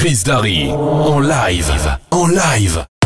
Chris Darry. En live. En live.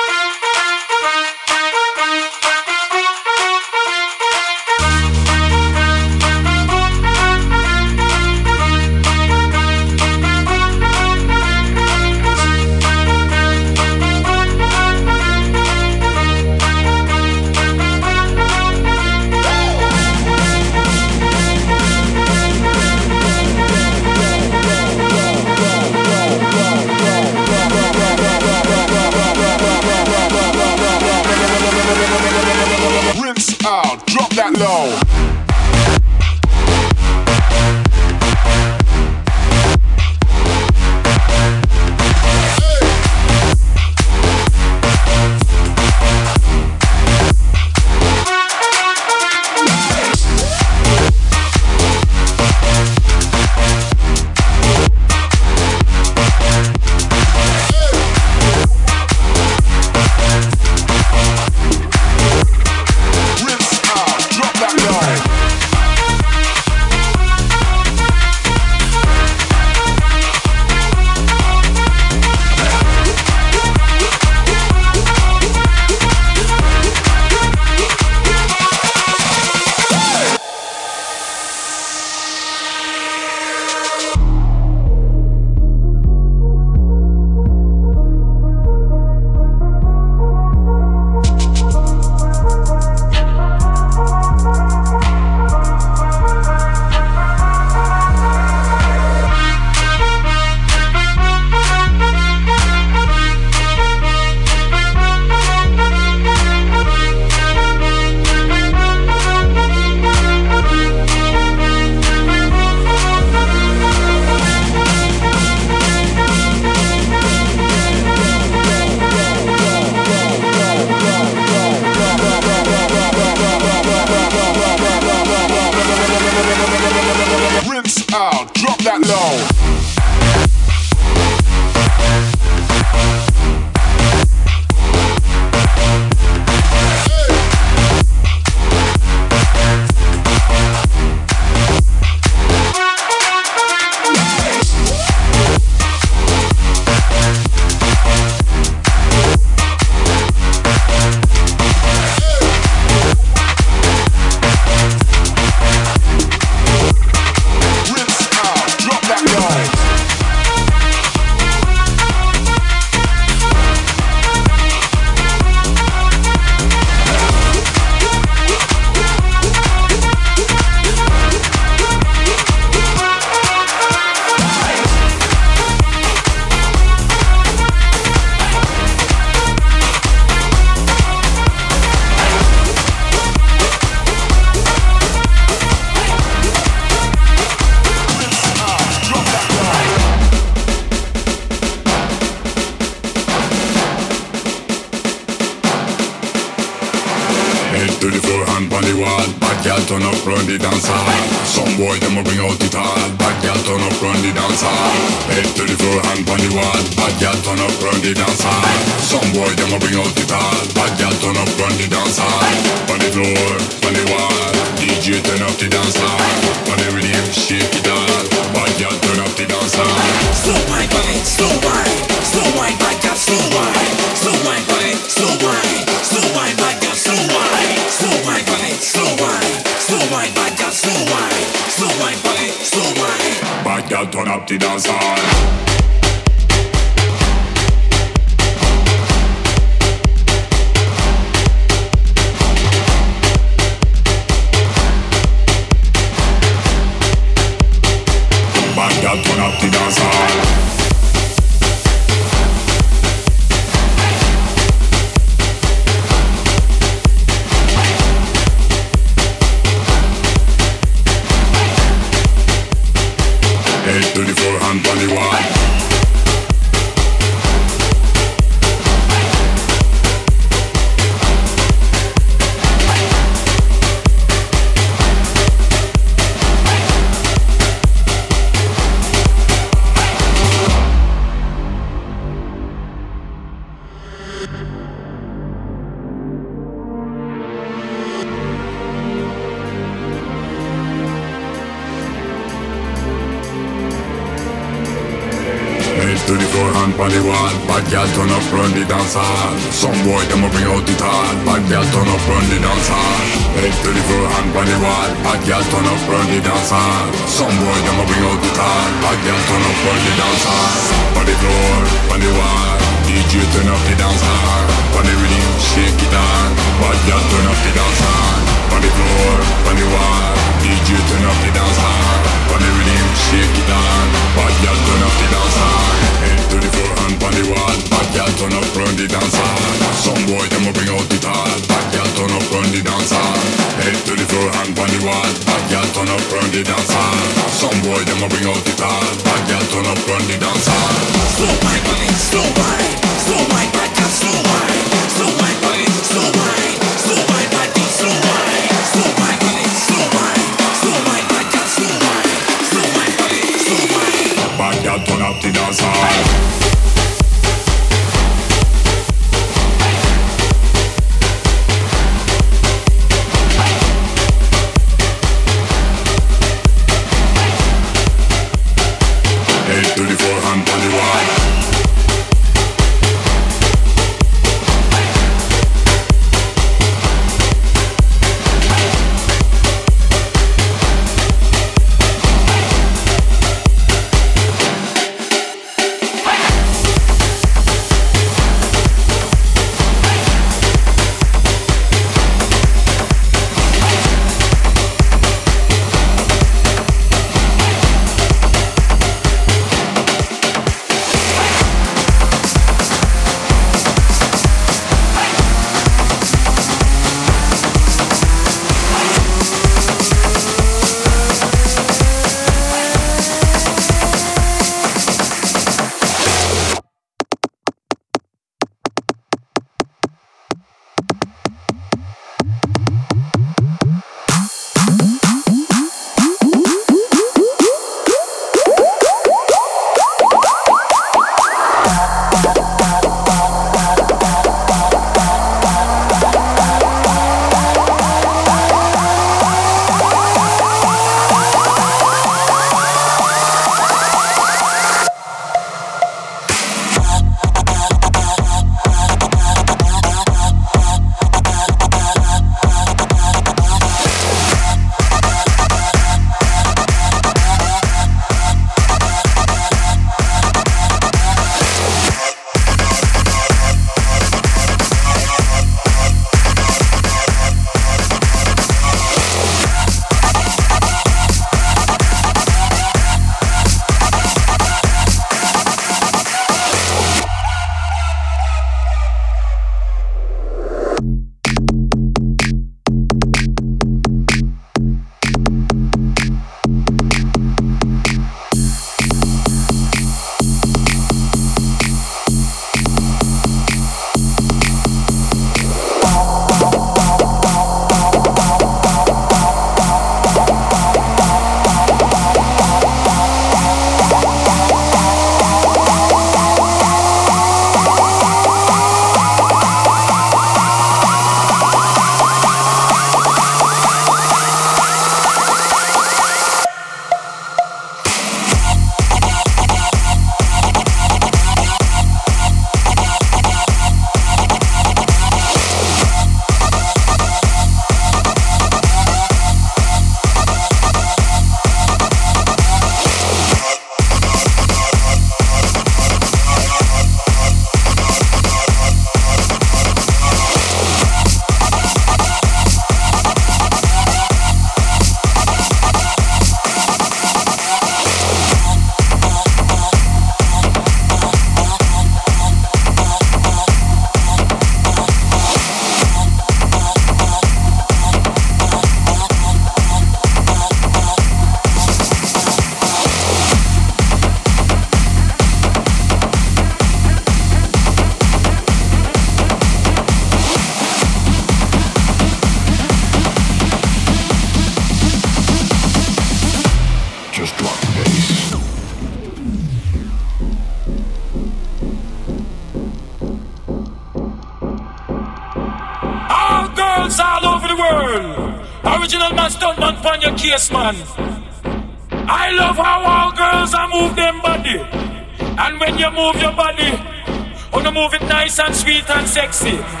Sexy.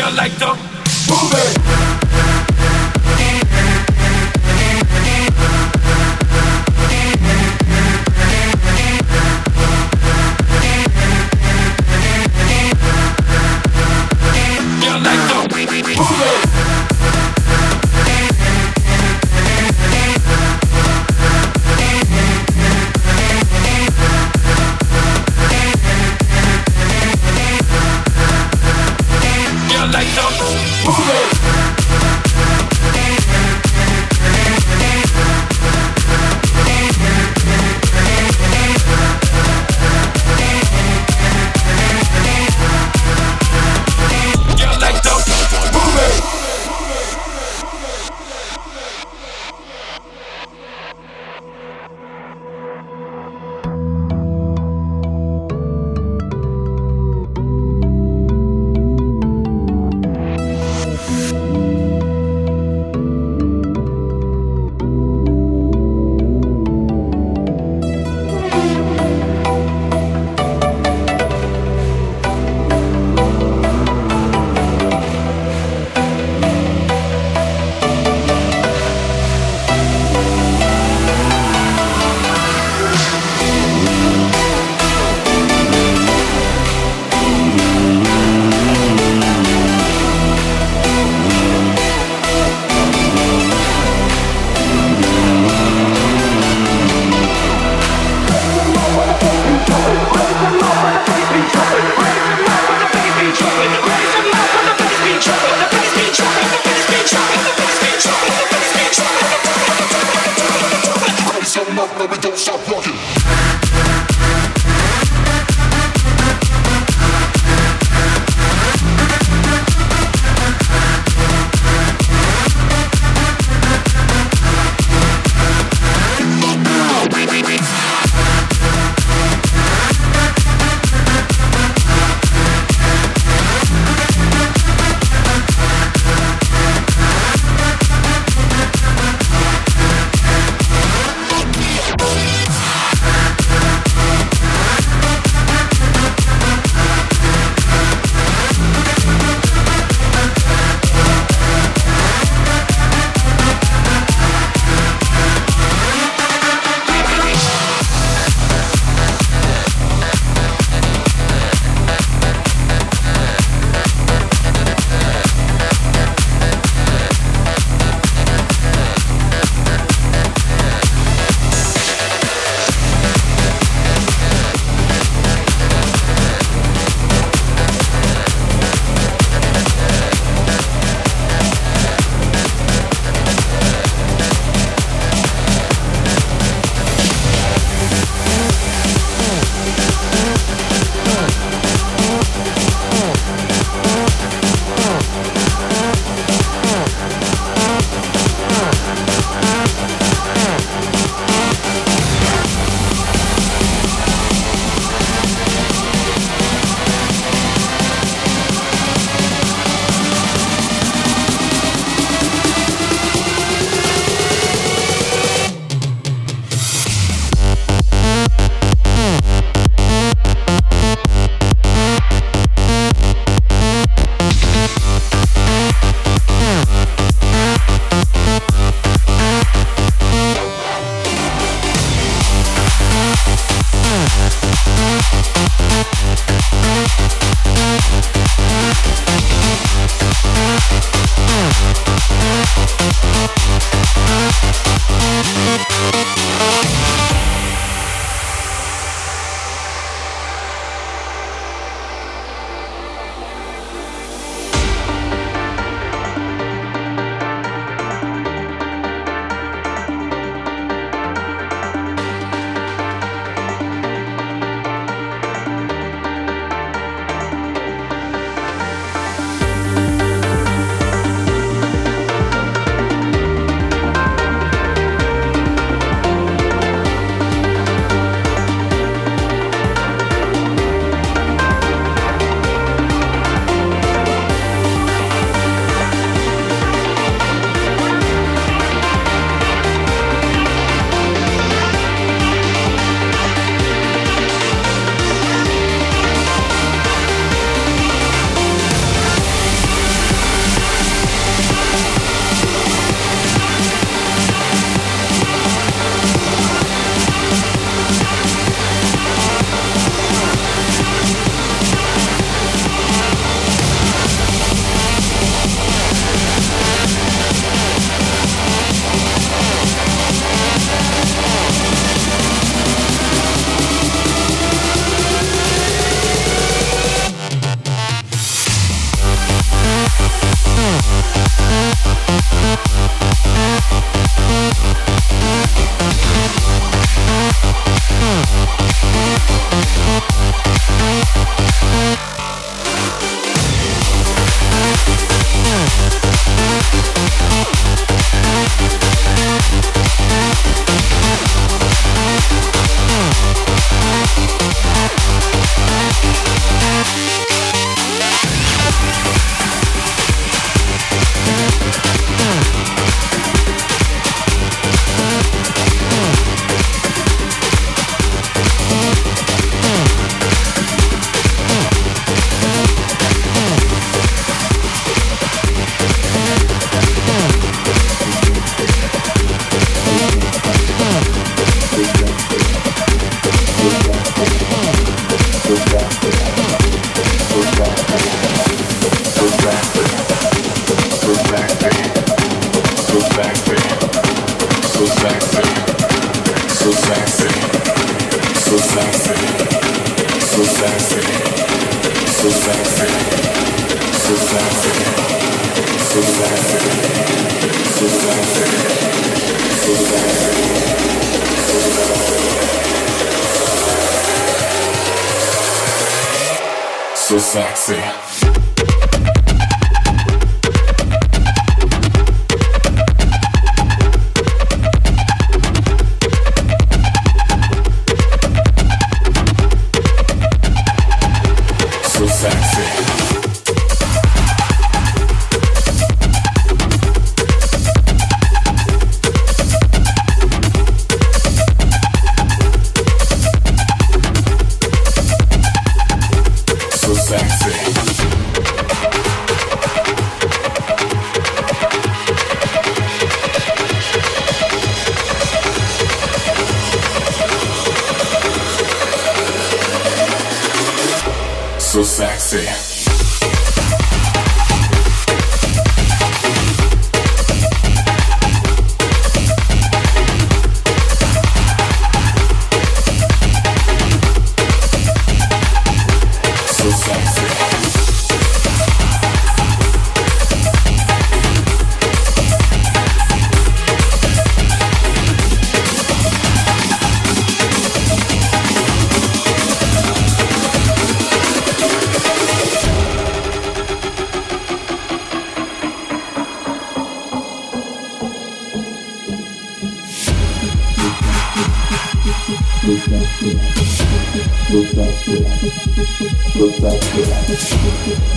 You like to move it.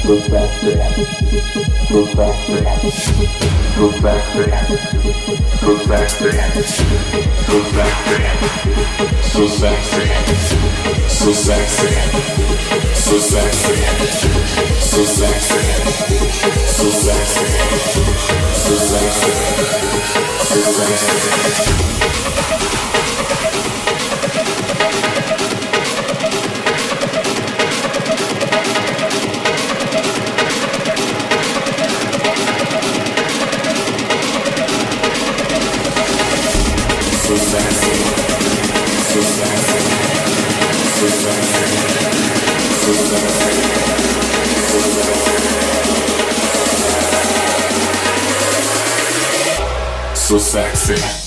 go back there, go back there, go back there, go back there, go back there, so sexy, so sexy, so sexy, so sexy, so sexy, so sexy, so sexy. sexy.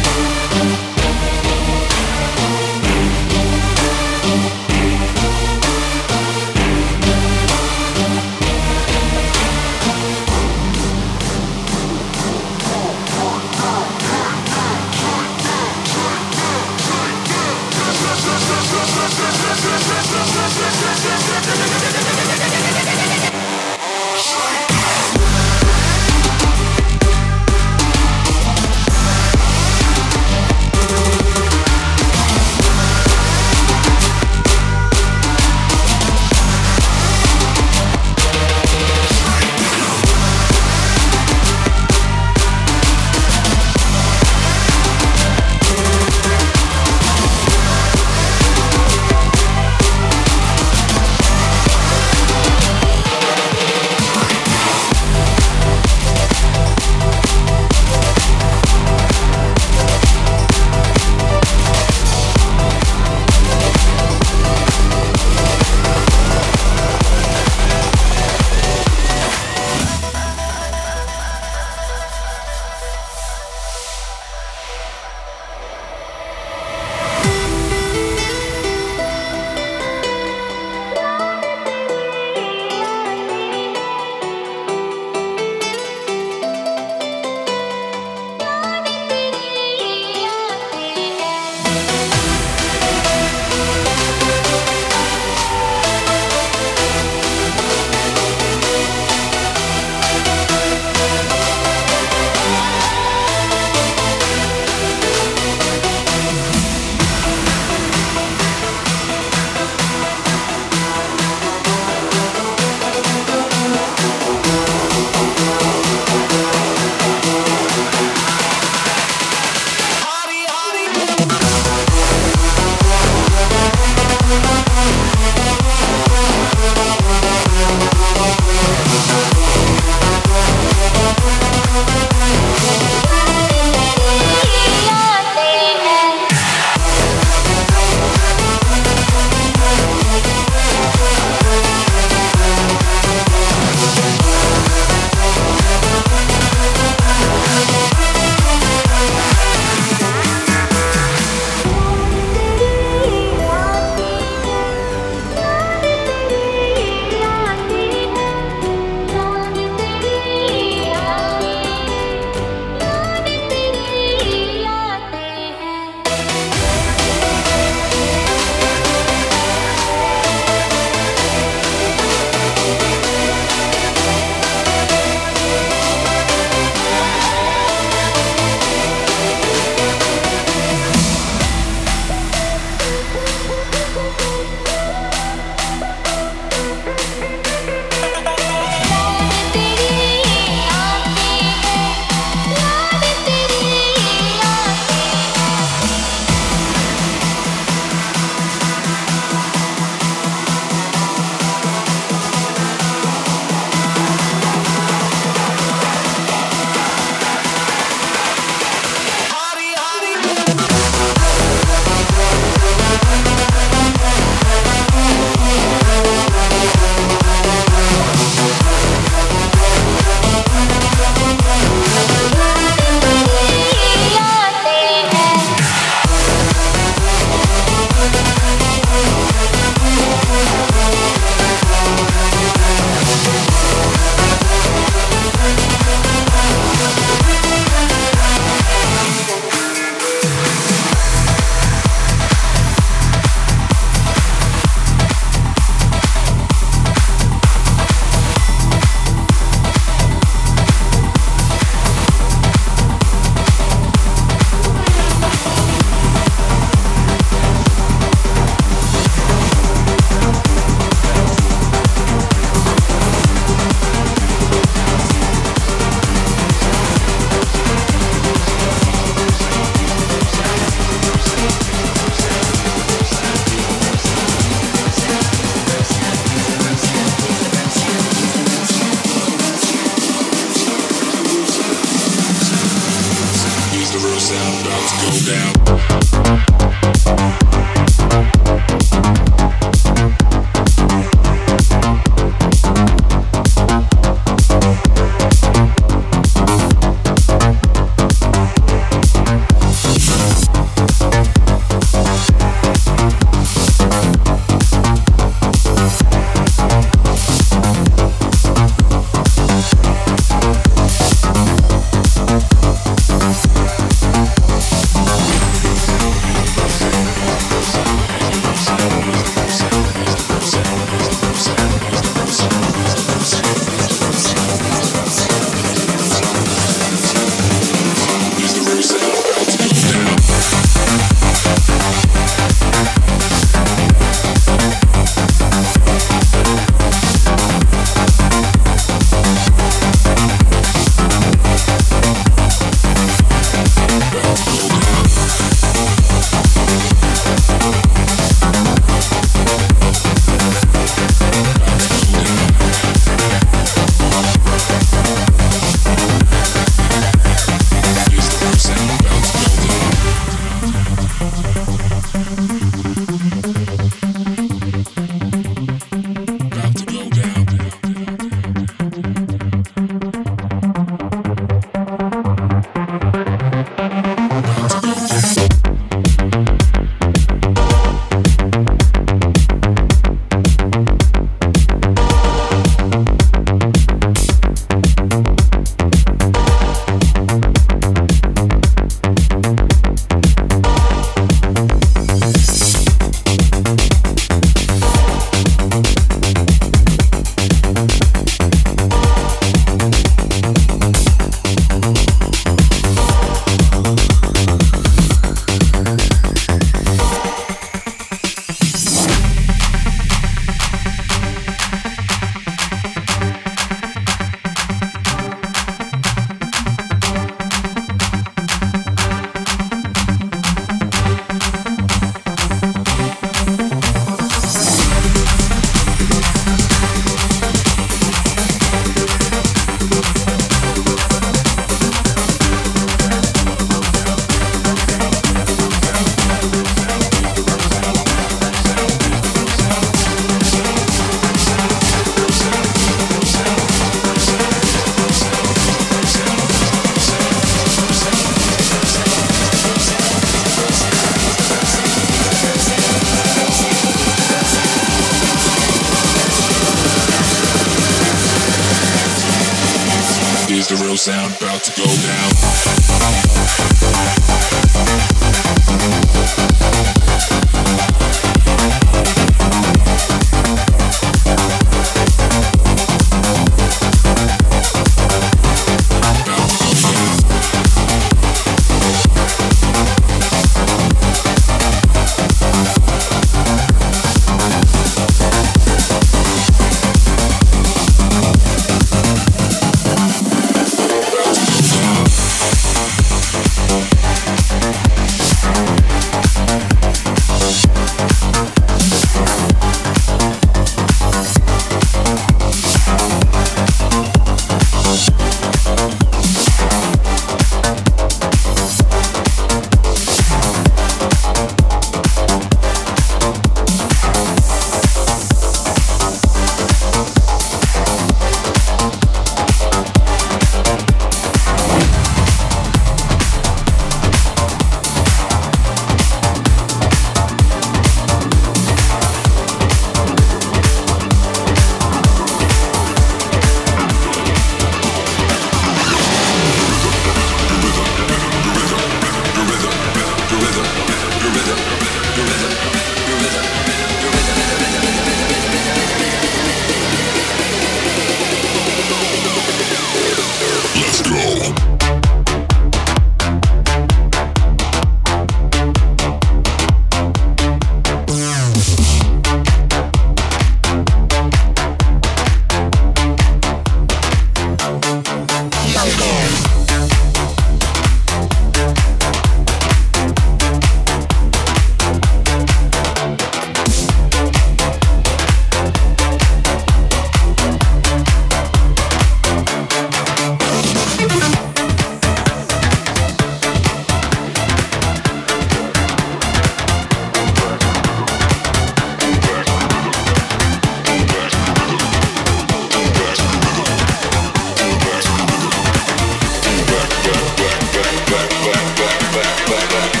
back.